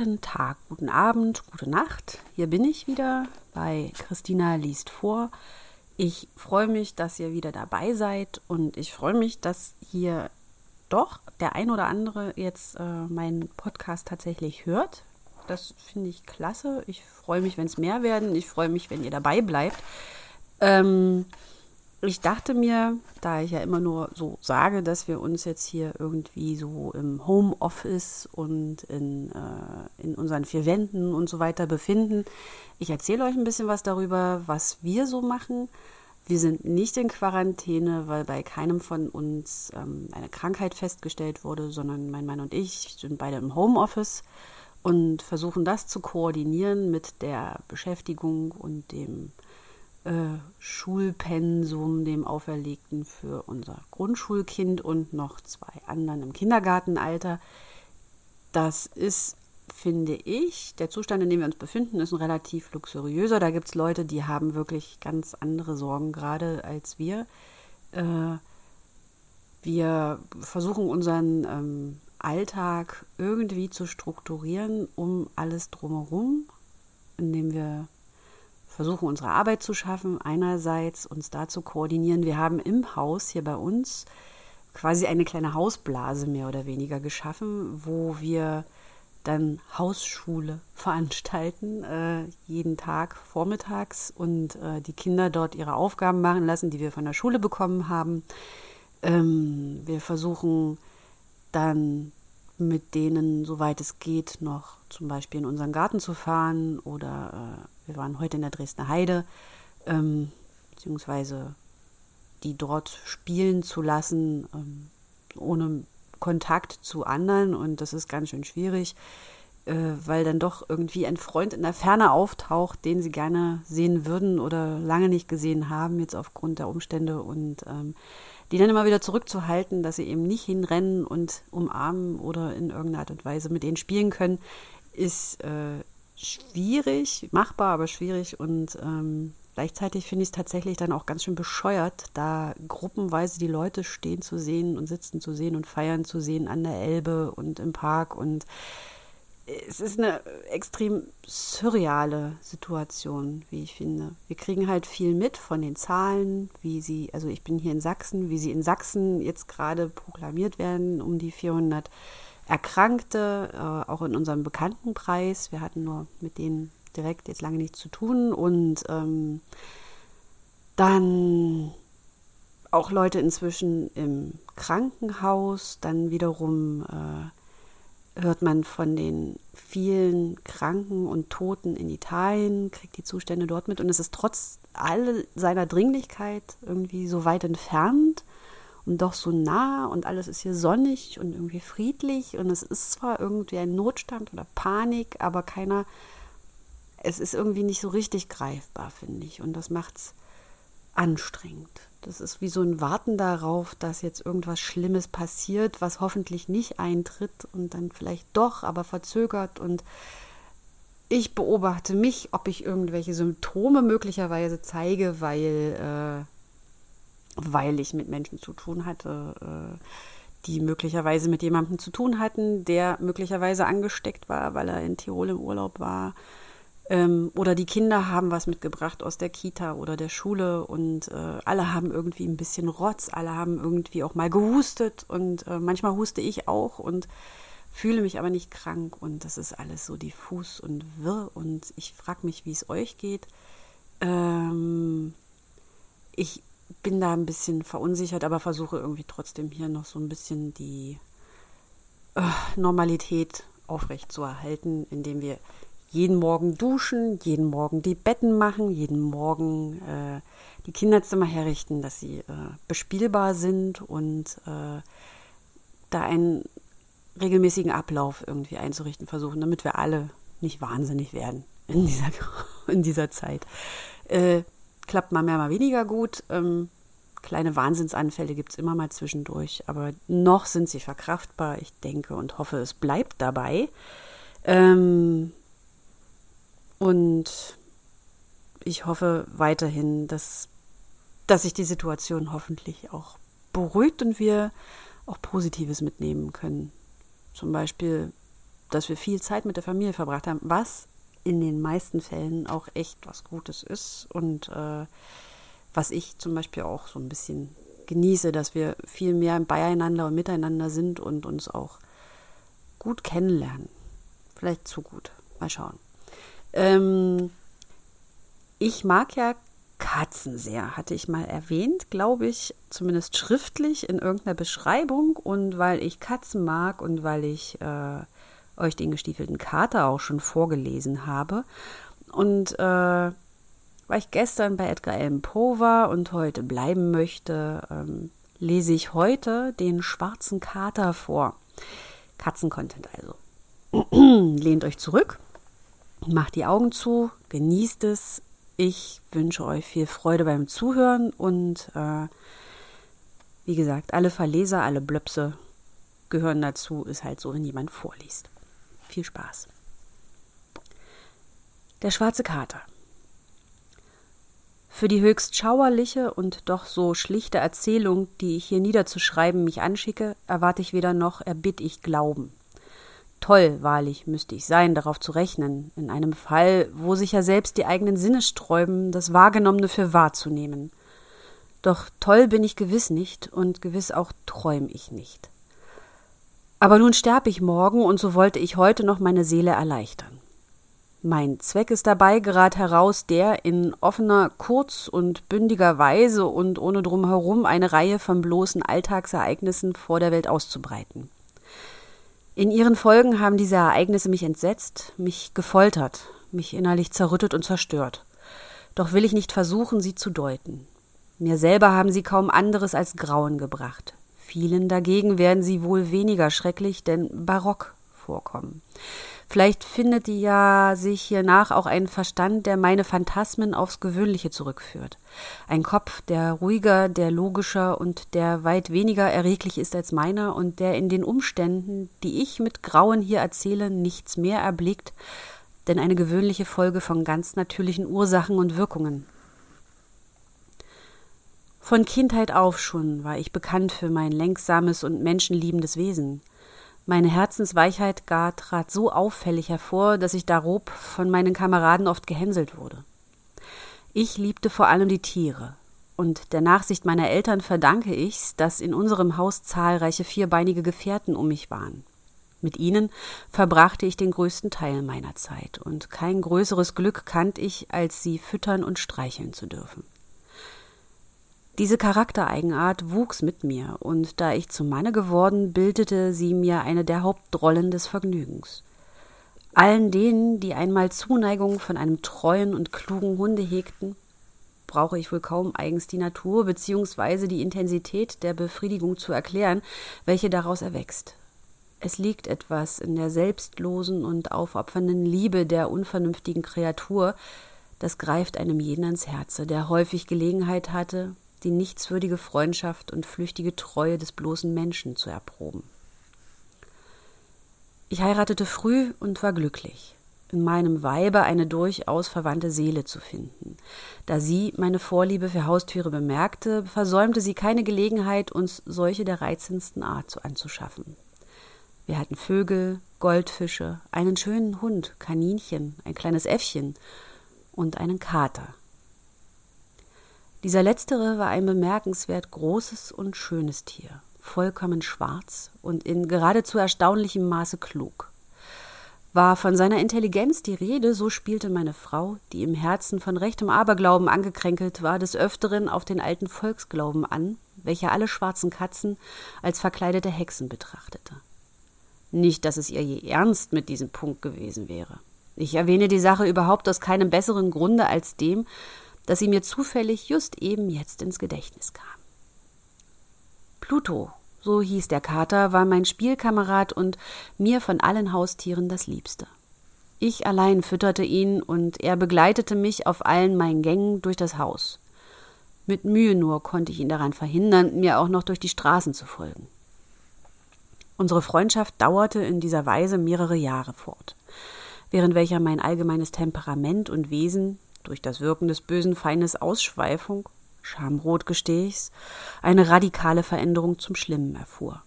Guten Tag, guten Abend, gute Nacht. Hier bin ich wieder bei Christina liest vor. Ich freue mich, dass ihr wieder dabei seid und ich freue mich, dass hier doch der ein oder andere jetzt äh, meinen Podcast tatsächlich hört. Das finde ich klasse. Ich freue mich, wenn es mehr werden. Ich freue mich, wenn ihr dabei bleibt. Ähm, ich dachte mir, da ich ja immer nur so sage, dass wir uns jetzt hier irgendwie so im Homeoffice und in, äh, in unseren vier Wänden und so weiter befinden, ich erzähle euch ein bisschen was darüber, was wir so machen. Wir sind nicht in Quarantäne, weil bei keinem von uns ähm, eine Krankheit festgestellt wurde, sondern mein Mann und ich sind beide im Homeoffice und versuchen das zu koordinieren mit der Beschäftigung und dem äh, Schulpensum, dem auferlegten für unser Grundschulkind und noch zwei anderen im Kindergartenalter. Das ist, finde ich, der Zustand, in dem wir uns befinden, ist ein relativ luxuriöser. Da gibt es Leute, die haben wirklich ganz andere Sorgen gerade als wir. Äh, wir versuchen unseren ähm, Alltag irgendwie zu strukturieren, um alles drumherum, indem wir versuchen, unsere Arbeit zu schaffen, einerseits uns da zu koordinieren. Wir haben im Haus hier bei uns quasi eine kleine Hausblase mehr oder weniger geschaffen, wo wir dann Hausschule veranstalten, äh, jeden Tag vormittags und äh, die Kinder dort ihre Aufgaben machen lassen, die wir von der Schule bekommen haben. Ähm, wir versuchen dann mit denen, soweit es geht, noch zum Beispiel in unseren Garten zu fahren oder äh, wir waren heute in der Dresdner Heide, ähm, beziehungsweise die dort spielen zu lassen, ähm, ohne Kontakt zu anderen. Und das ist ganz schön schwierig, äh, weil dann doch irgendwie ein Freund in der Ferne auftaucht, den sie gerne sehen würden oder lange nicht gesehen haben, jetzt aufgrund der Umstände. Und ähm, die dann immer wieder zurückzuhalten, dass sie eben nicht hinrennen und umarmen oder in irgendeiner Art und Weise mit denen spielen können, ist äh, schwierig, machbar, aber schwierig und ähm, gleichzeitig finde ich es tatsächlich dann auch ganz schön bescheuert, da gruppenweise die Leute stehen zu sehen und sitzen zu sehen und feiern zu sehen an der Elbe und im Park und es ist eine extrem surreale Situation, wie ich finde. Wir kriegen halt viel mit von den Zahlen, wie sie, also ich bin hier in Sachsen, wie sie in Sachsen jetzt gerade proklamiert werden, um die 400 Erkrankte, äh, auch in unserem Bekanntenkreis. Wir hatten nur mit denen direkt jetzt lange nichts zu tun. Und ähm, dann auch Leute inzwischen im Krankenhaus. Dann wiederum äh, hört man von den vielen Kranken und Toten in Italien, kriegt die Zustände dort mit. Und es ist trotz all seiner Dringlichkeit irgendwie so weit entfernt und doch so nah und alles ist hier sonnig und irgendwie friedlich und es ist zwar irgendwie ein Notstand oder Panik, aber keiner, es ist irgendwie nicht so richtig greifbar, finde ich. Und das macht es anstrengend. Das ist wie so ein Warten darauf, dass jetzt irgendwas Schlimmes passiert, was hoffentlich nicht eintritt und dann vielleicht doch, aber verzögert. Und ich beobachte mich, ob ich irgendwelche Symptome möglicherweise zeige, weil äh, weil ich mit Menschen zu tun hatte, äh, die möglicherweise mit jemandem zu tun hatten, der möglicherweise angesteckt war, weil er in Tirol im Urlaub war. Ähm, oder die Kinder haben was mitgebracht aus der Kita oder der Schule und äh, alle haben irgendwie ein bisschen Rotz, alle haben irgendwie auch mal gehustet und äh, manchmal huste ich auch und fühle mich aber nicht krank und das ist alles so diffus und wirr und ich frage mich, wie es euch geht. Ähm, ich bin da ein bisschen verunsichert, aber versuche irgendwie trotzdem hier noch so ein bisschen die äh, Normalität aufrechtzuerhalten, indem wir jeden Morgen duschen, jeden Morgen die Betten machen, jeden Morgen äh, die Kinderzimmer herrichten, dass sie äh, bespielbar sind und äh, da einen regelmäßigen Ablauf irgendwie einzurichten versuchen, damit wir alle nicht wahnsinnig werden in dieser, in dieser Zeit. Klappt mal mehr, mal weniger gut. Ähm, kleine Wahnsinnsanfälle gibt es immer mal zwischendurch, aber noch sind sie verkraftbar. Ich denke und hoffe, es bleibt dabei. Ähm, und ich hoffe weiterhin, dass, dass sich die Situation hoffentlich auch beruhigt und wir auch Positives mitnehmen können. Zum Beispiel dass wir viel Zeit mit der Familie verbracht haben, was in den meisten Fällen auch echt was Gutes ist und äh, was ich zum Beispiel auch so ein bisschen genieße, dass wir viel mehr beieinander und miteinander sind und uns auch gut kennenlernen. Vielleicht zu gut. Mal schauen. Ähm, ich mag ja Katzen sehr, hatte ich mal erwähnt, glaube ich, zumindest schriftlich in irgendeiner Beschreibung. Und weil ich Katzen mag und weil ich äh, euch den gestiefelten Kater auch schon vorgelesen habe und äh, weil ich gestern bei Edgar Allan Poe war und heute bleiben möchte, ähm, lese ich heute den schwarzen Kater vor. Katzencontent also. Lehnt euch zurück, macht die Augen zu, genießt es. Ich wünsche euch viel Freude beim Zuhören und äh, wie gesagt, alle Verleser, alle Blöpse gehören dazu, ist halt so, wenn jemand vorliest. Viel Spaß. Der schwarze Kater. Für die höchst schauerliche und doch so schlichte Erzählung, die ich hier niederzuschreiben mich anschicke, erwarte ich weder noch erbitt ich Glauben. Toll, wahrlich, müsste ich sein, darauf zu rechnen, in einem Fall, wo sich ja selbst die eigenen Sinne sträuben, das Wahrgenommene für wahrzunehmen. Doch toll bin ich gewiss nicht und gewiss auch träum ich nicht. Aber nun sterb ich morgen, und so wollte ich heute noch meine Seele erleichtern. Mein Zweck ist dabei gerad heraus der in offener, kurz und bündiger Weise und ohne drumherum eine Reihe von bloßen Alltagsereignissen vor der Welt auszubreiten. In ihren Folgen haben diese Ereignisse mich entsetzt, mich gefoltert, mich innerlich zerrüttet und zerstört. Doch will ich nicht versuchen, sie zu deuten. Mir selber haben sie kaum anderes als Grauen gebracht. Vielen dagegen werden sie wohl weniger schrecklich, denn barock vorkommen. Vielleicht findet ja sich hiernach auch ein Verstand, der meine Phantasmen aufs Gewöhnliche zurückführt. Ein Kopf, der ruhiger, der logischer und der weit weniger erreglich ist als meiner und der in den Umständen, die ich mit Grauen hier erzähle, nichts mehr erblickt, denn eine gewöhnliche Folge von ganz natürlichen Ursachen und Wirkungen. Von Kindheit auf schon war ich bekannt für mein lenksames und menschenliebendes Wesen. Meine Herzensweichheit gar trat so auffällig hervor, dass ich darob von meinen Kameraden oft gehänselt wurde. Ich liebte vor allem die Tiere, und der Nachsicht meiner Eltern verdanke ich's, dass in unserem Haus zahlreiche vierbeinige Gefährten um mich waren. Mit ihnen verbrachte ich den größten Teil meiner Zeit, und kein größeres Glück kannte ich, als sie füttern und streicheln zu dürfen. Diese Charaktereigenart wuchs mit mir, und da ich zum Manne geworden, bildete sie mir eine der Hauptrollen des Vergnügens. Allen denen, die einmal Zuneigung von einem treuen und klugen Hunde hegten, brauche ich wohl kaum eigens die Natur bzw. die Intensität der Befriedigung zu erklären, welche daraus erwächst. Es liegt etwas in der selbstlosen und aufopfernden Liebe der unvernünftigen Kreatur, das greift einem jeden ans Herze, der häufig Gelegenheit hatte, die nichtswürdige Freundschaft und flüchtige Treue des bloßen Menschen zu erproben. Ich heiratete früh und war glücklich, in meinem Weibe eine durchaus verwandte Seele zu finden. Da sie meine Vorliebe für Haustiere bemerkte, versäumte sie keine Gelegenheit, uns solche der reizendsten Art anzuschaffen. Wir hatten Vögel, Goldfische, einen schönen Hund, Kaninchen, ein kleines Äffchen und einen Kater, dieser letztere war ein bemerkenswert großes und schönes Tier, vollkommen schwarz und in geradezu erstaunlichem Maße klug. War von seiner Intelligenz die Rede, so spielte meine Frau, die im Herzen von rechtem Aberglauben angekränkelt war, des Öfteren auf den alten Volksglauben an, welcher alle schwarzen Katzen als verkleidete Hexen betrachtete. Nicht, dass es ihr je ernst mit diesem Punkt gewesen wäre. Ich erwähne die Sache überhaupt aus keinem besseren Grunde als dem, dass sie mir zufällig just eben jetzt ins Gedächtnis kam. Pluto, so hieß der Kater, war mein Spielkamerad und mir von allen Haustieren das Liebste. Ich allein fütterte ihn und er begleitete mich auf allen meinen Gängen durch das Haus. Mit Mühe nur konnte ich ihn daran verhindern, mir auch noch durch die Straßen zu folgen. Unsere Freundschaft dauerte in dieser Weise mehrere Jahre fort, während welcher mein allgemeines Temperament und Wesen durch das Wirken des bösen Feindes Ausschweifung, Schamrot gestehe ich's, eine radikale Veränderung zum Schlimmen erfuhr.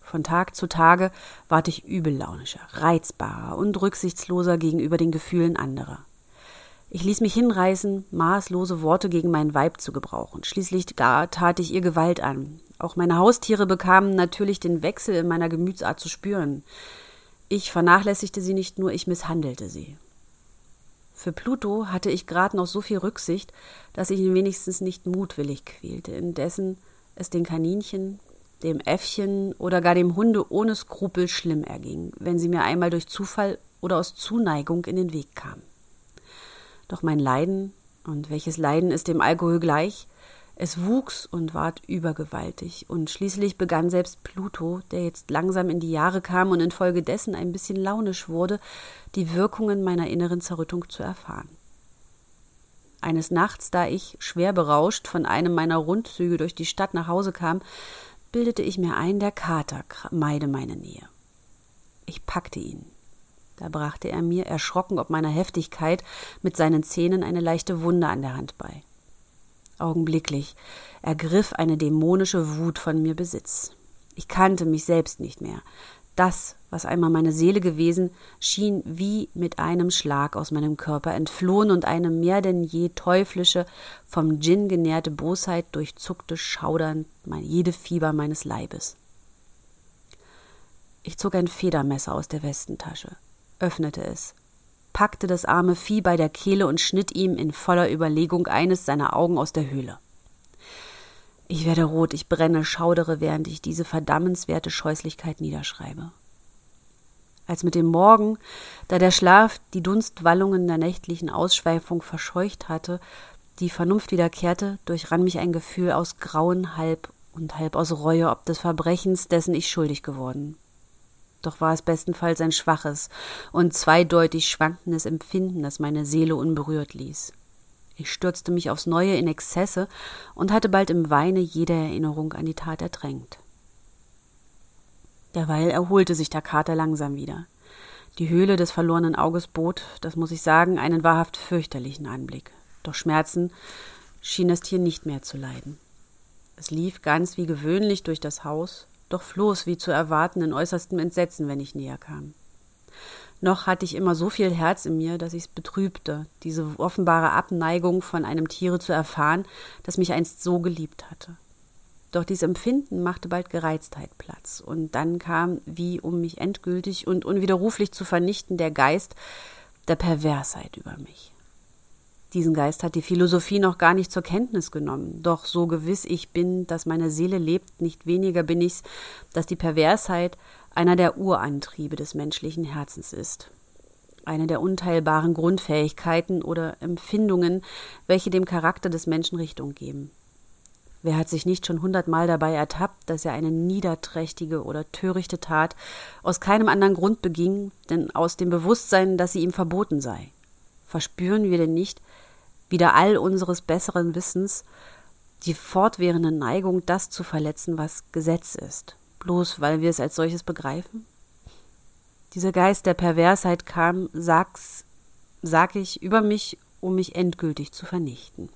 Von Tag zu Tage ward ich übellaunischer, reizbarer und rücksichtsloser gegenüber den Gefühlen anderer. Ich ließ mich hinreißen, maßlose Worte gegen mein Weib zu gebrauchen. Schließlich gar tat ich ihr Gewalt an. Auch meine Haustiere bekamen natürlich den Wechsel in meiner Gemütsart zu spüren. Ich vernachlässigte sie nicht nur, ich misshandelte sie. Für Pluto hatte ich gerade noch so viel Rücksicht, dass ich ihn wenigstens nicht mutwillig quälte, indessen es den Kaninchen, dem Äffchen oder gar dem Hunde ohne Skrupel schlimm erging, wenn sie mir einmal durch Zufall oder aus Zuneigung in den Weg kamen. Doch mein Leiden, und welches Leiden ist dem Alkohol gleich, es wuchs und ward übergewaltig, und schließlich begann selbst Pluto, der jetzt langsam in die Jahre kam und infolgedessen ein bisschen launisch wurde, die Wirkungen meiner inneren Zerrüttung zu erfahren. Eines Nachts, da ich, schwer berauscht, von einem meiner Rundzüge durch die Stadt nach Hause kam, bildete ich mir ein, der Kater meide meine Nähe. Ich packte ihn. Da brachte er mir, erschrocken ob meiner Heftigkeit, mit seinen Zähnen eine leichte Wunde an der Hand bei. Augenblicklich ergriff eine dämonische Wut von mir Besitz. Ich kannte mich selbst nicht mehr. Das, was einmal meine Seele gewesen, schien wie mit einem Schlag aus meinem Körper entflohen und eine mehr denn je teuflische, vom Djinn genährte Bosheit durchzuckte schaudernd jede Fieber meines Leibes. Ich zog ein Federmesser aus der Westentasche, öffnete es packte das arme Vieh bei der Kehle und schnitt ihm in voller Überlegung eines seiner Augen aus der Höhle. Ich werde rot, ich brenne, schaudere, während ich diese verdammenswerte Scheußlichkeit niederschreibe. Als mit dem Morgen, da der Schlaf die Dunstwallungen der nächtlichen Ausschweifung verscheucht hatte, die Vernunft wiederkehrte, durchrann mich ein Gefühl aus Grauen halb und halb aus Reue ob des Verbrechens, dessen ich schuldig geworden doch war es bestenfalls ein schwaches und zweideutig schwankendes Empfinden, das meine Seele unberührt ließ. Ich stürzte mich aufs Neue in Exzesse und hatte bald im Weine jede Erinnerung an die Tat ertränkt. Derweil erholte sich der Kater langsam wieder. Die Höhle des verlorenen Auges bot, das muss ich sagen, einen wahrhaft fürchterlichen Anblick. Doch Schmerzen schien das Tier nicht mehr zu leiden. Es lief ganz wie gewöhnlich durch das Haus, doch floh es wie zu erwarten in äußerstem Entsetzen, wenn ich näher kam. Noch hatte ich immer so viel Herz in mir, dass ich's betrübte, diese offenbare Abneigung von einem Tiere zu erfahren, das mich einst so geliebt hatte. Doch dies Empfinden machte bald Gereiztheit Platz, und dann kam, wie um mich endgültig und unwiderruflich zu vernichten, der Geist der Perversheit über mich. Diesen Geist hat die Philosophie noch gar nicht zur Kenntnis genommen. Doch so gewiss ich bin, dass meine Seele lebt, nicht weniger bin ich's, dass die Perversheit einer der Urantriebe des menschlichen Herzens ist. Eine der unteilbaren Grundfähigkeiten oder Empfindungen, welche dem Charakter des Menschen Richtung geben. Wer hat sich nicht schon hundertmal dabei ertappt, dass er eine niederträchtige oder törichte Tat aus keinem anderen Grund beging, denn aus dem Bewusstsein, dass sie ihm verboten sei? Verspüren wir denn nicht, wieder all unseres besseren Wissens, die fortwährende Neigung, das zu verletzen, was Gesetz ist, bloß weil wir es als solches begreifen? Dieser Geist der Perversheit kam, sag's, sag ich, über mich, um mich endgültig zu vernichten.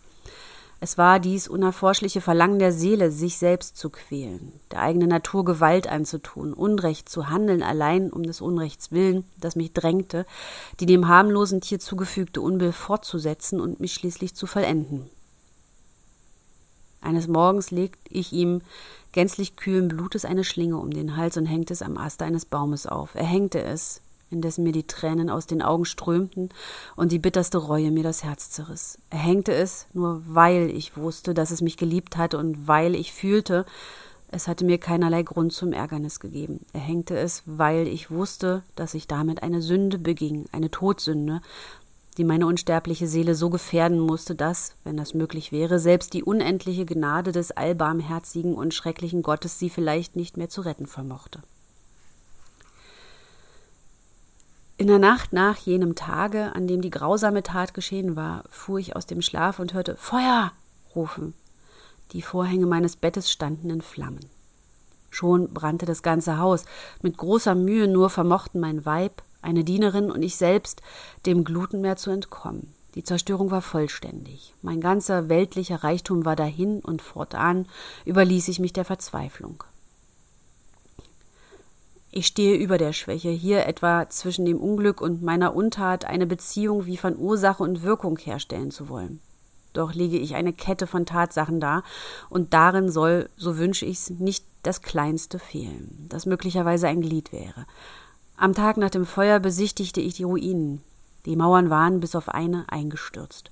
Es war dies unerforschliche Verlangen der Seele, sich selbst zu quälen, der eigenen Natur Gewalt anzutun, Unrecht zu handeln, allein um des Unrechts willen, das mich drängte, die dem harmlosen Tier zugefügte Unbill fortzusetzen und mich schließlich zu vollenden. Eines Morgens legte ich ihm gänzlich kühlen Blutes eine Schlinge um den Hals und hängte es am Ast eines Baumes auf. Er hängte es, indessen mir die Tränen aus den Augen strömten und die bitterste Reue mir das Herz zerriss. Er hängte es, nur weil ich wusste, dass es mich geliebt hatte und weil ich fühlte, es hatte mir keinerlei Grund zum Ärgernis gegeben. Er hängte es, weil ich wusste, dass ich damit eine Sünde beging, eine Todsünde, die meine unsterbliche Seele so gefährden musste, dass, wenn das möglich wäre, selbst die unendliche Gnade des allbarmherzigen und schrecklichen Gottes sie vielleicht nicht mehr zu retten vermochte. In der Nacht nach jenem Tage, an dem die grausame Tat geschehen war, fuhr ich aus dem Schlaf und hörte Feuer rufen. Die Vorhänge meines Bettes standen in Flammen. Schon brannte das ganze Haus. Mit großer Mühe nur vermochten mein Weib, eine Dienerin und ich selbst dem Glutenmeer zu entkommen. Die Zerstörung war vollständig. Mein ganzer weltlicher Reichtum war dahin und fortan überließ ich mich der Verzweiflung. Ich stehe über der Schwäche, hier etwa zwischen dem Unglück und meiner Untat eine Beziehung wie von Ursache und Wirkung herstellen zu wollen. Doch lege ich eine Kette von Tatsachen dar, und darin soll, so wünsche ich's, nicht das kleinste fehlen, das möglicherweise ein Glied wäre. Am Tag nach dem Feuer besichtigte ich die Ruinen. Die Mauern waren bis auf eine eingestürzt.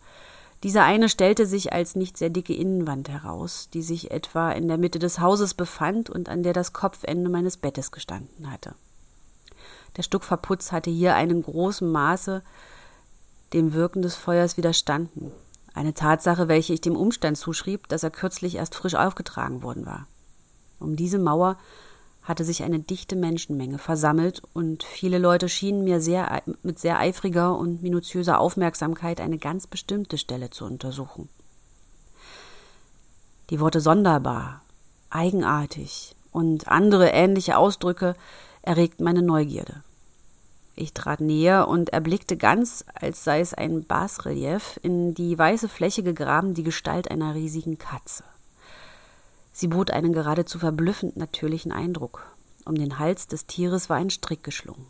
Diese eine stellte sich als nicht sehr dicke Innenwand heraus, die sich etwa in der Mitte des Hauses befand und an der das Kopfende meines Bettes gestanden hatte. Der Stuckverputz hatte hier einen großen Maße dem Wirken des Feuers widerstanden. Eine Tatsache, welche ich dem Umstand zuschrieb, dass er kürzlich erst frisch aufgetragen worden war. Um diese Mauer hatte sich eine dichte Menschenmenge versammelt und viele Leute schienen mir sehr, mit sehr eifriger und minutiöser Aufmerksamkeit eine ganz bestimmte Stelle zu untersuchen. Die Worte sonderbar, eigenartig und andere ähnliche Ausdrücke erregten meine Neugierde. Ich trat näher und erblickte ganz, als sei es ein Basrelief, in die weiße Fläche gegraben die Gestalt einer riesigen Katze. Sie bot einen geradezu verblüffend natürlichen Eindruck. Um den Hals des Tieres war ein Strick geschlungen.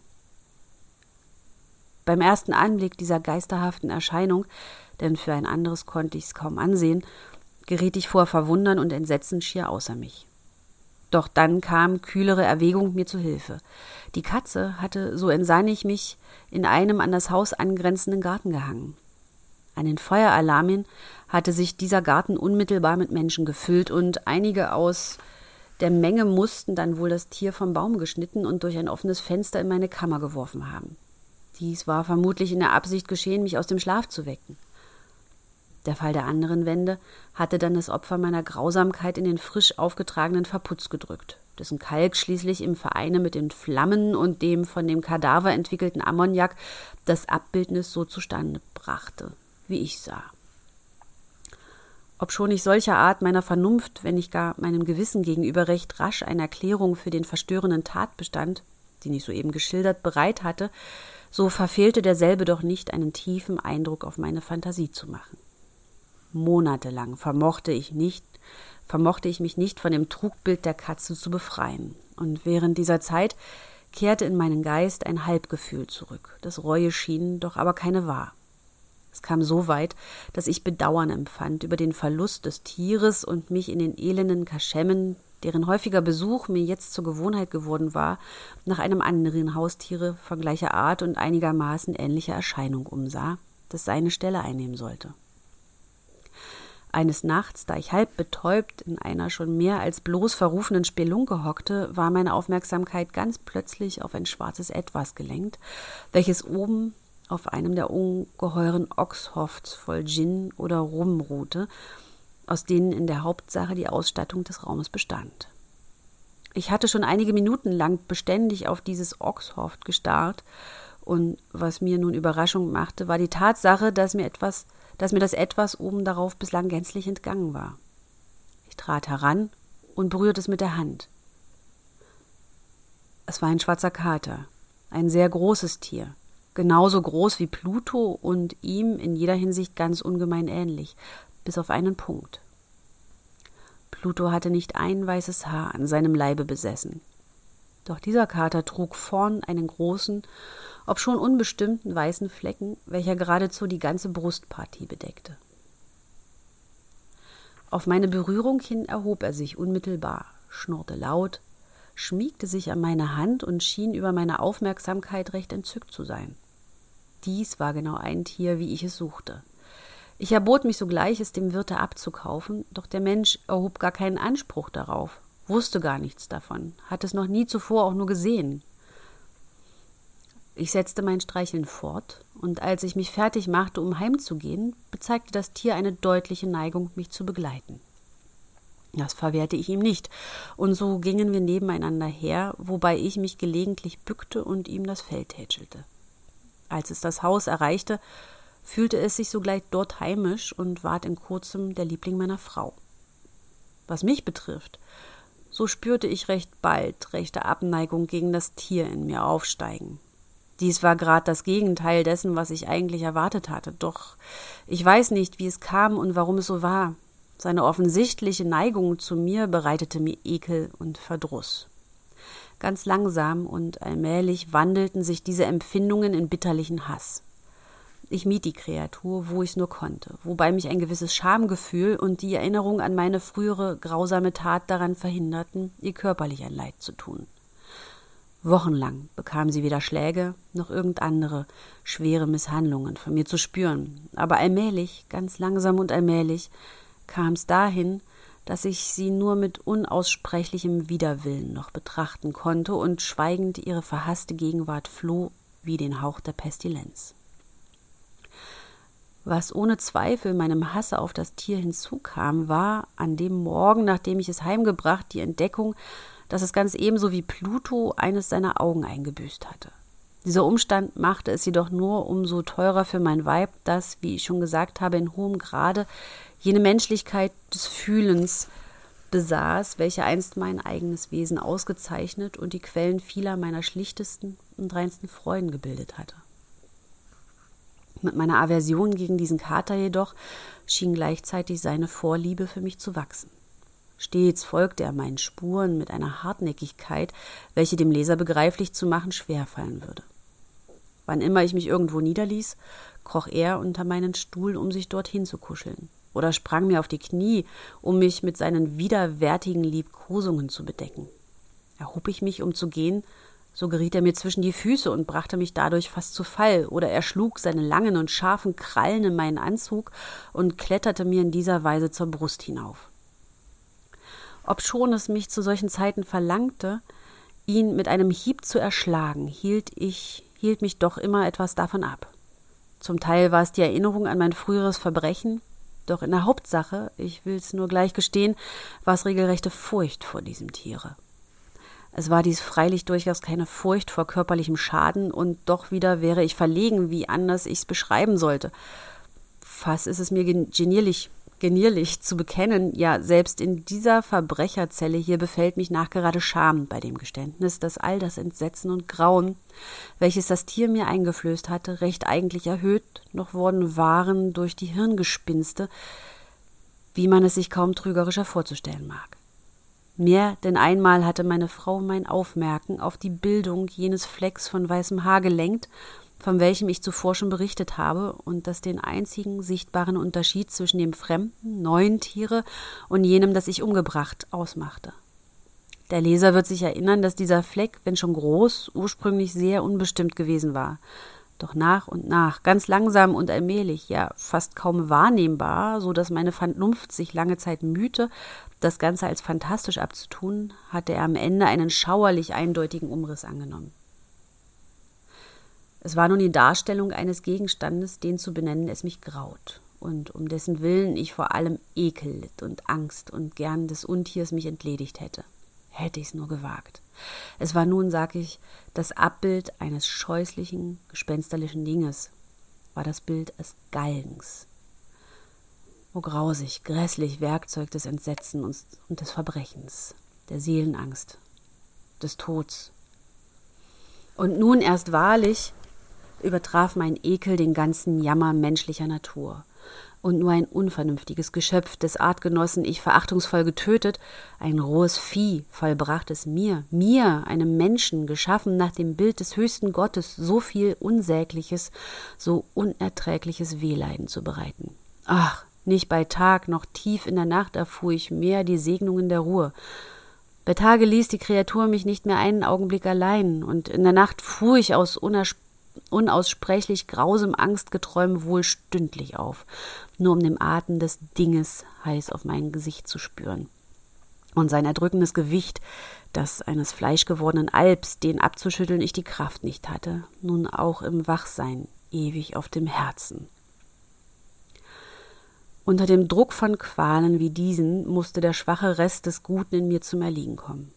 Beim ersten Anblick dieser geisterhaften Erscheinung, denn für ein anderes konnte ich es kaum ansehen, geriet ich vor Verwundern und Entsetzen schier außer mich. Doch dann kam kühlere Erwägung mir zu Hilfe. Die Katze hatte, so entsann ich mich, in einem an das Haus angrenzenden Garten gehangen. An den Feueralarmen hatte sich dieser Garten unmittelbar mit Menschen gefüllt und einige aus der Menge mussten dann wohl das Tier vom Baum geschnitten und durch ein offenes Fenster in meine Kammer geworfen haben. Dies war vermutlich in der Absicht geschehen, mich aus dem Schlaf zu wecken. Der Fall der anderen Wände hatte dann das Opfer meiner Grausamkeit in den frisch aufgetragenen Verputz gedrückt, dessen Kalk schließlich im Vereine mit den Flammen und dem von dem Kadaver entwickelten Ammoniak das Abbildnis so zustande brachte, wie ich sah. Obschon ich solcher Art meiner Vernunft, wenn nicht gar meinem Gewissen gegenüber recht rasch eine Erklärung für den verstörenden Tatbestand, den ich soeben geschildert, bereit hatte, so verfehlte derselbe doch nicht, einen tiefen Eindruck auf meine Fantasie zu machen. Monatelang vermochte ich nicht, vermochte ich mich nicht von dem Trugbild der Katze zu befreien, und während dieser Zeit kehrte in meinen Geist ein Halbgefühl zurück, das Reue schien, doch aber keine war. Es kam so weit, dass ich Bedauern empfand über den Verlust des Tieres und mich in den elenden Kaschemmen, deren häufiger Besuch mir jetzt zur Gewohnheit geworden war, nach einem anderen Haustiere von gleicher Art und einigermaßen ähnlicher Erscheinung umsah, das seine Stelle einnehmen sollte. Eines Nachts, da ich halb betäubt in einer schon mehr als bloß verrufenen Spelunke hockte, war meine Aufmerksamkeit ganz plötzlich auf ein schwarzes Etwas gelenkt, welches oben auf einem der ungeheuren Ochshofts voll Gin oder Rum ruhte, aus denen in der Hauptsache die Ausstattung des Raumes bestand. Ich hatte schon einige Minuten lang beständig auf dieses Oxhoft gestarrt, und was mir nun Überraschung machte, war die Tatsache, dass mir etwas, dass mir das etwas oben darauf bislang gänzlich entgangen war. Ich trat heran und berührte es mit der Hand. Es war ein schwarzer Kater, ein sehr großes Tier, genauso groß wie Pluto und ihm in jeder Hinsicht ganz ungemein ähnlich, bis auf einen Punkt. Pluto hatte nicht ein weißes Haar an seinem Leibe besessen. Doch dieser Kater trug vorn einen großen, obschon unbestimmten weißen Flecken, welcher geradezu die ganze Brustpartie bedeckte. Auf meine Berührung hin erhob er sich unmittelbar, schnurrte laut, schmiegte sich an meine Hand und schien über meine Aufmerksamkeit recht entzückt zu sein. Dies war genau ein Tier, wie ich es suchte. Ich erbot mich sogleich, es dem Wirte abzukaufen, doch der Mensch erhob gar keinen Anspruch darauf, wusste gar nichts davon, hatte es noch nie zuvor auch nur gesehen. Ich setzte mein Streicheln fort, und als ich mich fertig machte, um heimzugehen, bezeigte das Tier eine deutliche Neigung, mich zu begleiten. Das verwehrte ich ihm nicht, und so gingen wir nebeneinander her, wobei ich mich gelegentlich bückte und ihm das Fell tätschelte. Als es das Haus erreichte, fühlte es sich sogleich dort heimisch und ward in kurzem der Liebling meiner Frau. Was mich betrifft, so spürte ich recht bald rechte Abneigung gegen das Tier in mir aufsteigen. Dies war grad das Gegenteil dessen, was ich eigentlich erwartet hatte, doch ich weiß nicht, wie es kam und warum es so war. Seine offensichtliche Neigung zu mir bereitete mir Ekel und Verdruss. Ganz langsam und allmählich wandelten sich diese Empfindungen in bitterlichen Hass. Ich mied die Kreatur, wo ich's nur konnte, wobei mich ein gewisses Schamgefühl und die Erinnerung an meine frühere grausame Tat daran verhinderten, ihr körperlich ein Leid zu tun. Wochenlang bekam sie weder Schläge noch irgend andere schwere Misshandlungen von mir zu spüren, aber allmählich, ganz langsam und allmählich, kam es dahin, dass ich sie nur mit unaussprechlichem Widerwillen noch betrachten konnte und schweigend ihre verhasste Gegenwart floh wie den Hauch der Pestilenz. Was ohne Zweifel meinem Hasse auf das Tier hinzukam, war an dem Morgen, nachdem ich es heimgebracht, die Entdeckung, dass es ganz ebenso wie Pluto eines seiner Augen eingebüßt hatte. Dieser Umstand machte es jedoch nur umso teurer für mein Weib, das, wie ich schon gesagt habe, in hohem Grade jene Menschlichkeit des Fühlens besaß, welche einst mein eigenes Wesen ausgezeichnet und die Quellen vieler meiner schlichtesten und reinsten Freuden gebildet hatte. Mit meiner Aversion gegen diesen Kater jedoch schien gleichzeitig seine Vorliebe für mich zu wachsen. Stets folgte er meinen Spuren mit einer Hartnäckigkeit, welche dem Leser begreiflich zu machen schwerfallen würde. Wann immer ich mich irgendwo niederließ, kroch er unter meinen Stuhl, um sich dorthin zu kuscheln, oder sprang mir auf die Knie, um mich mit seinen widerwärtigen Liebkosungen zu bedecken. Erhob ich mich, um zu gehen, so geriet er mir zwischen die Füße und brachte mich dadurch fast zu Fall, oder er schlug seine langen und scharfen Krallen in meinen Anzug und kletterte mir in dieser Weise zur Brust hinauf obschon es mich zu solchen Zeiten verlangte, ihn mit einem Hieb zu erschlagen, hielt ich, hielt mich doch immer etwas davon ab. Zum Teil war es die Erinnerung an mein früheres Verbrechen, doch in der Hauptsache, ich will's nur gleich gestehen, war es regelrechte Furcht vor diesem Tiere. Es war dies freilich durchaus keine Furcht vor körperlichem Schaden, und doch wieder wäre ich verlegen, wie anders ich's beschreiben sollte. Fast ist es mir genierlich genierlich zu bekennen, ja, selbst in dieser Verbrecherzelle hier befällt mich nachgerade Scham bei dem Geständnis, dass all das Entsetzen und Grauen, welches das Tier mir eingeflößt hatte, recht eigentlich erhöht noch worden waren durch die Hirngespinste, wie man es sich kaum trügerischer vorzustellen mag. Mehr denn einmal hatte meine Frau mein Aufmerken auf die Bildung jenes Flecks von weißem Haar gelenkt von welchem ich zuvor schon berichtet habe und das den einzigen sichtbaren Unterschied zwischen dem fremden, neuen Tiere und jenem, das ich umgebracht, ausmachte. Der Leser wird sich erinnern, dass dieser Fleck, wenn schon groß, ursprünglich sehr unbestimmt gewesen war. Doch nach und nach, ganz langsam und allmählich, ja fast kaum wahrnehmbar, so dass meine Vernunft sich lange Zeit mühte, das Ganze als fantastisch abzutun, hatte er am Ende einen schauerlich eindeutigen Umriss angenommen. Es war nun die Darstellung eines Gegenstandes, den zu benennen es mich graut, und um dessen Willen ich vor allem Ekel litt und Angst und gern des Untiers mich entledigt hätte. Hätte ich's nur gewagt. Es war nun, sag ich, das Abbild eines scheußlichen, gespensterlichen Dinges, war das Bild des Galgens. O grausig, grässlich Werkzeug des Entsetzens und des Verbrechens, der Seelenangst, des Tods. Und nun erst wahrlich übertraf mein Ekel den ganzen Jammer menschlicher Natur. Und nur ein unvernünftiges Geschöpf des Artgenossen ich verachtungsvoll getötet, ein rohes Vieh vollbracht es mir, mir, einem Menschen, geschaffen nach dem Bild des höchsten Gottes, so viel unsägliches, so unerträgliches Wehleiden zu bereiten. Ach, nicht bei Tag noch tief in der Nacht erfuhr ich mehr die Segnungen der Ruhe. Bei Tage ließ die Kreatur mich nicht mehr einen Augenblick allein, und in der Nacht fuhr ich aus unerspannter unaussprechlich grausem Angstgeträum wohl stündlich auf, nur um den Atem des Dinges heiß auf mein Gesicht zu spüren. Und sein erdrückendes Gewicht, das eines fleischgewordenen Alps, den abzuschütteln ich die Kraft nicht hatte, nun auch im Wachsein ewig auf dem Herzen. Unter dem Druck von Qualen wie diesen musste der schwache Rest des Guten in mir zum Erliegen kommen.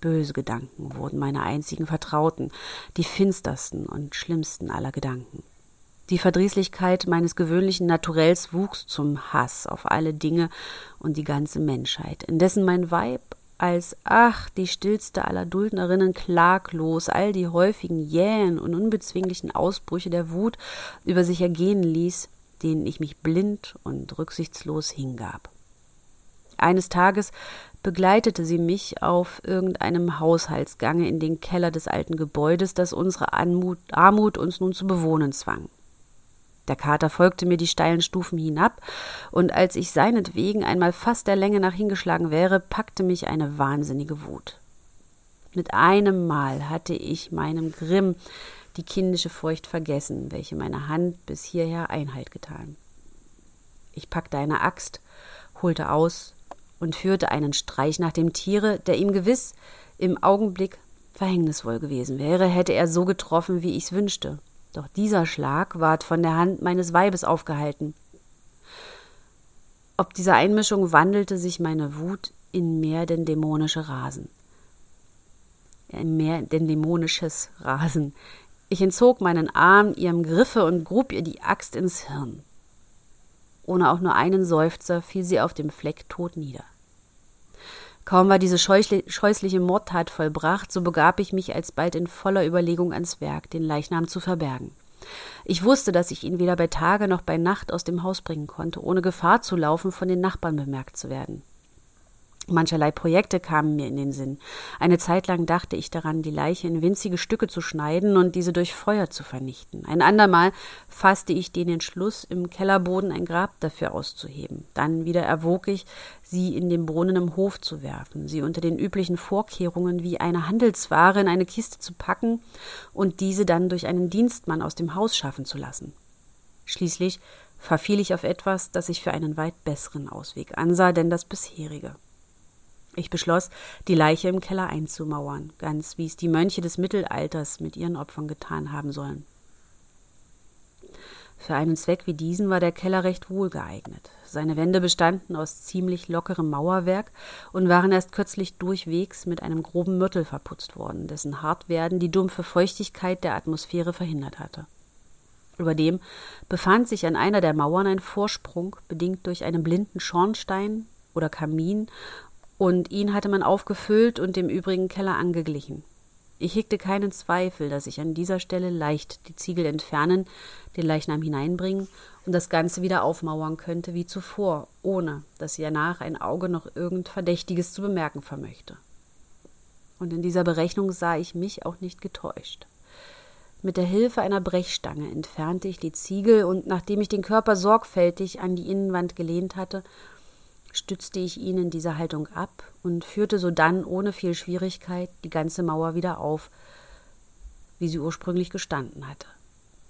Böse Gedanken wurden meine einzigen Vertrauten, die finstersten und schlimmsten aller Gedanken. Die Verdrießlichkeit meines gewöhnlichen Naturells wuchs zum Hass auf alle Dinge und die ganze Menschheit, indessen mein Weib als, ach, die stillste aller Duldnerinnen klaglos all die häufigen jähen und unbezwinglichen Ausbrüche der Wut über sich ergehen ließ, denen ich mich blind und rücksichtslos hingab. Eines Tages begleitete sie mich auf irgendeinem Haushaltsgange in den Keller des alten Gebäudes, das unsere Anmut, Armut uns nun zu bewohnen zwang. Der Kater folgte mir die steilen Stufen hinab, und als ich seinetwegen einmal fast der Länge nach hingeschlagen wäre, packte mich eine wahnsinnige Wut. Mit einem Mal hatte ich meinem Grimm die kindische Furcht vergessen, welche meine Hand bis hierher Einhalt getan. Ich packte eine Axt, holte aus und führte einen Streich nach dem Tiere, der ihm gewiss im Augenblick verhängnisvoll gewesen wäre, hätte er so getroffen, wie ich's wünschte. Doch dieser Schlag ward von der Hand meines Weibes aufgehalten. Ob dieser Einmischung wandelte sich meine Wut in mehr denn dämonische Rasen. In mehr denn dämonisches Rasen. Ich entzog meinen Arm ihrem Griffe und grub ihr die Axt ins Hirn. Ohne auch nur einen Seufzer fiel sie auf dem Fleck tot nieder. Kaum war diese scheußliche Mordtat vollbracht, so begab ich mich alsbald in voller Überlegung ans Werk, den Leichnam zu verbergen. Ich wusste, dass ich ihn weder bei Tage noch bei Nacht aus dem Haus bringen konnte, ohne Gefahr zu laufen, von den Nachbarn bemerkt zu werden. Mancherlei Projekte kamen mir in den Sinn. Eine Zeit lang dachte ich daran, die Leiche in winzige Stücke zu schneiden und diese durch Feuer zu vernichten. Ein andermal fasste ich den Entschluss, im Kellerboden ein Grab dafür auszuheben. Dann wieder erwog ich, sie in den Brunnen im Hof zu werfen, sie unter den üblichen Vorkehrungen wie eine Handelsware in eine Kiste zu packen und diese dann durch einen Dienstmann aus dem Haus schaffen zu lassen. Schließlich verfiel ich auf etwas, das ich für einen weit besseren Ausweg ansah, denn das bisherige. Ich beschloss, die Leiche im Keller einzumauern, ganz wie es die Mönche des Mittelalters mit ihren Opfern getan haben sollen. Für einen Zweck wie diesen war der Keller recht wohl geeignet. Seine Wände bestanden aus ziemlich lockerem Mauerwerk und waren erst kürzlich durchwegs mit einem groben Mörtel verputzt worden, dessen Hartwerden die dumpfe Feuchtigkeit der Atmosphäre verhindert hatte. Überdem befand sich an einer der Mauern ein Vorsprung, bedingt durch einen blinden Schornstein oder Kamin und ihn hatte man aufgefüllt und dem übrigen Keller angeglichen. Ich hegte keinen Zweifel, dass ich an dieser Stelle leicht die Ziegel entfernen, den Leichnam hineinbringen und das Ganze wieder aufmauern könnte wie zuvor, ohne dass danach ein Auge noch irgend Verdächtiges zu bemerken vermöchte. Und in dieser Berechnung sah ich mich auch nicht getäuscht. Mit der Hilfe einer Brechstange entfernte ich die Ziegel und nachdem ich den Körper sorgfältig an die Innenwand gelehnt hatte, stützte ich ihn in dieser Haltung ab und führte sodann ohne viel Schwierigkeit die ganze Mauer wieder auf, wie sie ursprünglich gestanden hatte.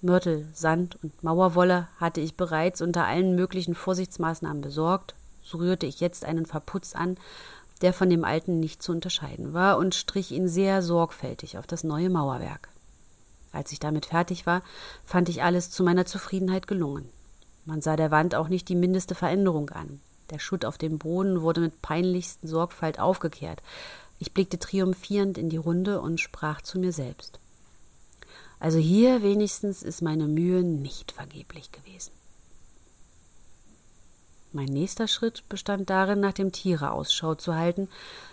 Mörtel, Sand und Mauerwolle hatte ich bereits unter allen möglichen Vorsichtsmaßnahmen besorgt, so rührte ich jetzt einen Verputz an, der von dem alten nicht zu unterscheiden war, und strich ihn sehr sorgfältig auf das neue Mauerwerk. Als ich damit fertig war, fand ich alles zu meiner Zufriedenheit gelungen. Man sah der Wand auch nicht die mindeste Veränderung an. Der Schutt auf dem Boden wurde mit peinlichsten Sorgfalt aufgekehrt. Ich blickte triumphierend in die Runde und sprach zu mir selbst. Also hier wenigstens ist meine Mühe nicht vergeblich gewesen. Mein nächster Schritt bestand darin, nach dem Tiere Ausschau zu halten,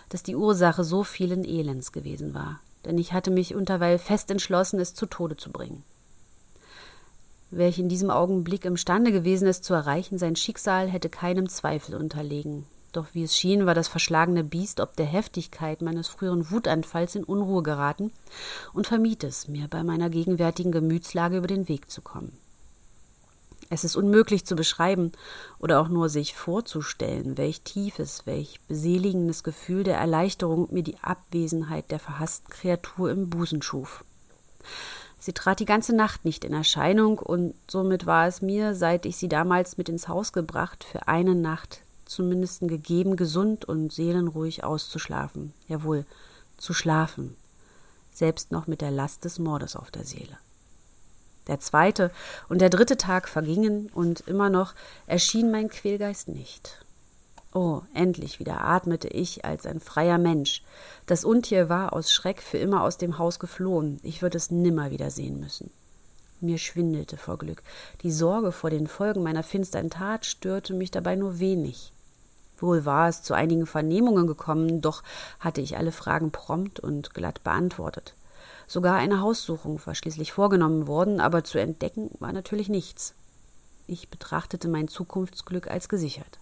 das die Ursache so vielen Elends gewesen war, denn ich hatte mich unterweil fest entschlossen, es zu Tode zu bringen. Welch in diesem Augenblick imstande gewesen ist zu erreichen, sein Schicksal hätte keinem Zweifel unterlegen. Doch wie es schien, war das verschlagene Biest ob der Heftigkeit meines früheren Wutanfalls in Unruhe geraten und vermied es, mir bei meiner gegenwärtigen Gemütslage über den Weg zu kommen. Es ist unmöglich zu beschreiben oder auch nur sich vorzustellen, welch tiefes, welch beseligendes Gefühl der Erleichterung mir die Abwesenheit der verhassten Kreatur im Busen schuf. Sie trat die ganze Nacht nicht in Erscheinung, und somit war es mir, seit ich sie damals mit ins Haus gebracht, für eine Nacht zumindest gegeben, gesund und seelenruhig auszuschlafen. Jawohl, zu schlafen, selbst noch mit der Last des Mordes auf der Seele. Der zweite und der dritte Tag vergingen, und immer noch erschien mein Quälgeist nicht. Oh, endlich wieder atmete ich als ein freier Mensch. Das Untier war aus Schreck für immer aus dem Haus geflohen. Ich würde es nimmer wieder sehen müssen. Mir schwindelte vor Glück. Die Sorge vor den Folgen meiner finstern Tat störte mich dabei nur wenig. Wohl war es zu einigen Vernehmungen gekommen, doch hatte ich alle Fragen prompt und glatt beantwortet. Sogar eine Haussuchung war schließlich vorgenommen worden, aber zu entdecken war natürlich nichts. Ich betrachtete mein Zukunftsglück als gesichert.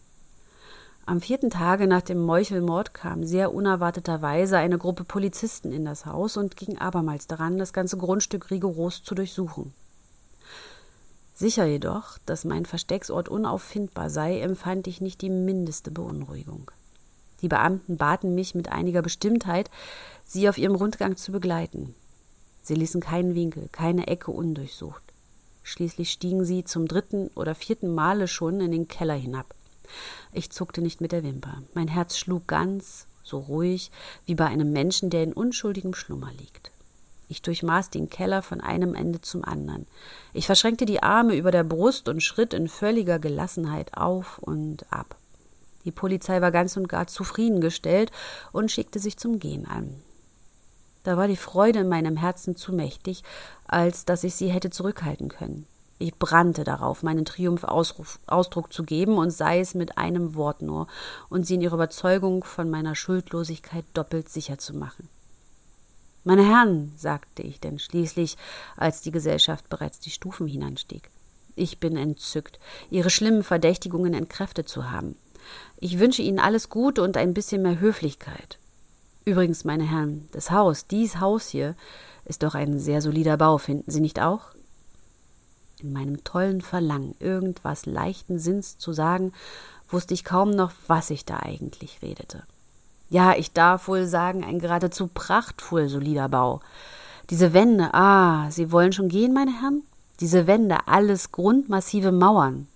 Am vierten Tage nach dem Meuchelmord kam sehr unerwarteterweise eine Gruppe Polizisten in das Haus und ging abermals daran, das ganze Grundstück rigoros zu durchsuchen. Sicher jedoch, dass mein Verstecksort unauffindbar sei, empfand ich nicht die mindeste Beunruhigung. Die Beamten baten mich mit einiger Bestimmtheit, sie auf ihrem Rundgang zu begleiten. Sie ließen keinen Winkel, keine Ecke undurchsucht. Schließlich stiegen sie zum dritten oder vierten Male schon in den Keller hinab. Ich zuckte nicht mit der Wimper. Mein Herz schlug ganz, so ruhig, wie bei einem Menschen, der in unschuldigem Schlummer liegt. Ich durchmaß den Keller von einem Ende zum anderen. Ich verschränkte die Arme über der Brust und schritt in völliger Gelassenheit auf und ab. Die Polizei war ganz und gar zufriedengestellt und schickte sich zum Gehen an. Da war die Freude in meinem Herzen zu mächtig, als dass ich sie hätte zurückhalten können. Ich brannte darauf, meinen Triumph Ausdruck zu geben, und sei es mit einem Wort nur, und sie in ihrer Überzeugung von meiner Schuldlosigkeit doppelt sicher zu machen. Meine Herren, sagte ich denn schließlich, als die Gesellschaft bereits die Stufen hinanstieg, ich bin entzückt, Ihre schlimmen Verdächtigungen entkräftet zu haben. Ich wünsche Ihnen alles Gute und ein bisschen mehr Höflichkeit. Übrigens, meine Herren, das Haus, dies Haus hier, ist doch ein sehr solider Bau, finden Sie nicht auch? In meinem tollen Verlangen, irgendwas leichten Sinns zu sagen, wusste ich kaum noch, was ich da eigentlich redete. Ja, ich darf wohl sagen, ein geradezu prachtvoll solider Bau. Diese Wände, ah, Sie wollen schon gehen, meine Herren? Diese Wände, alles grundmassive Mauern.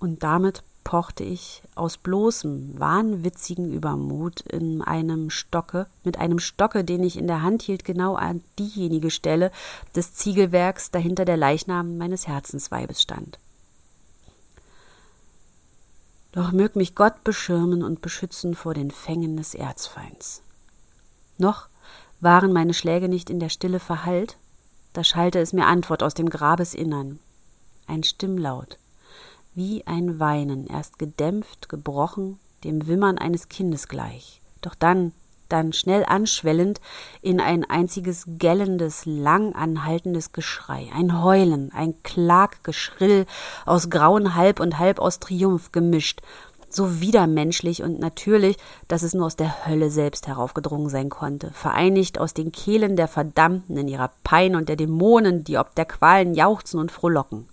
Und damit pochte ich aus bloßem, wahnwitzigen Übermut in einem Stocke, mit einem Stocke, den ich in der Hand hielt, genau an diejenige Stelle des Ziegelwerks, dahinter der Leichnam meines Herzensweibes stand. Doch mög mich Gott beschirmen und beschützen vor den Fängen des Erzfeinds. Noch waren meine Schläge nicht in der Stille verhallt, da schallte es mir Antwort aus dem Grabesinnern. Ein Stimmlaut, wie ein Weinen, erst gedämpft, gebrochen, dem Wimmern eines Kindes gleich, doch dann dann schnell anschwellend in ein einziges gellendes, lang anhaltendes Geschrei, ein Heulen, ein Klaggeschrill aus grauen Halb und halb aus Triumph gemischt, so widermenschlich und natürlich, dass es nur aus der Hölle selbst heraufgedrungen sein konnte, vereinigt aus den Kehlen der Verdammten in ihrer Pein und der Dämonen, die ob der Qualen jauchzen und frohlocken.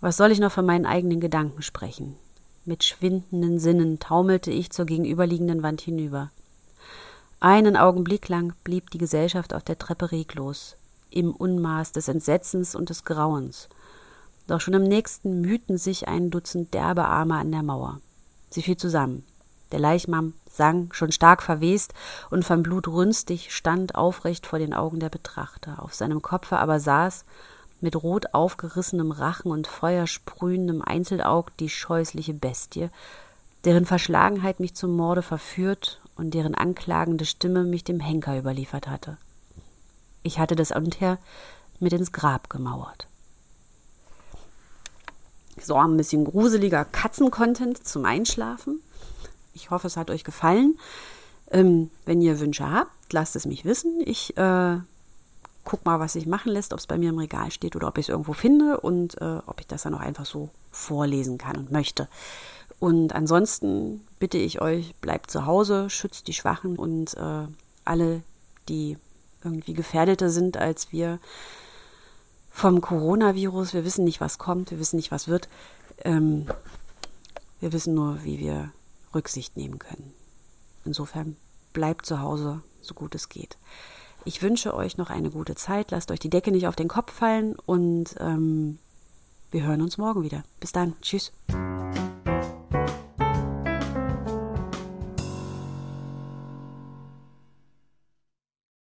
Was soll ich noch von meinen eigenen Gedanken sprechen? Mit schwindenden Sinnen taumelte ich zur gegenüberliegenden Wand hinüber. Einen Augenblick lang blieb die Gesellschaft auf der Treppe reglos, im Unmaß des Entsetzens und des Grauens. Doch schon im nächsten mühten sich ein Dutzend derbe Arme an der Mauer. Sie fiel zusammen. Der Leichnam sang, schon stark verwest und vom Blut rünstig, stand aufrecht vor den Augen der Betrachter. Auf seinem Kopfe aber saß, mit rot aufgerissenem Rachen und feuersprühendem Einzelaug die scheußliche Bestie, deren Verschlagenheit mich zum Morde verführt und deren anklagende Stimme mich dem Henker überliefert hatte. Ich hatte das Unter mit ins Grab gemauert. So ein bisschen gruseliger Katzencontent zum Einschlafen. Ich hoffe, es hat euch gefallen. Ähm, wenn ihr Wünsche habt, lasst es mich wissen. Ich äh, guck mal, was sich machen lässt, ob es bei mir im Regal steht oder ob ich es irgendwo finde und äh, ob ich das dann auch einfach so vorlesen kann und möchte. Und ansonsten bitte ich euch, bleibt zu Hause, schützt die Schwachen und äh, alle, die irgendwie gefährdeter sind als wir vom Coronavirus. Wir wissen nicht, was kommt, wir wissen nicht, was wird. Ähm, wir wissen nur, wie wir Rücksicht nehmen können. Insofern bleibt zu Hause, so gut es geht. Ich wünsche euch noch eine gute Zeit. Lasst euch die Decke nicht auf den Kopf fallen und ähm, wir hören uns morgen wieder. Bis dann. Tschüss.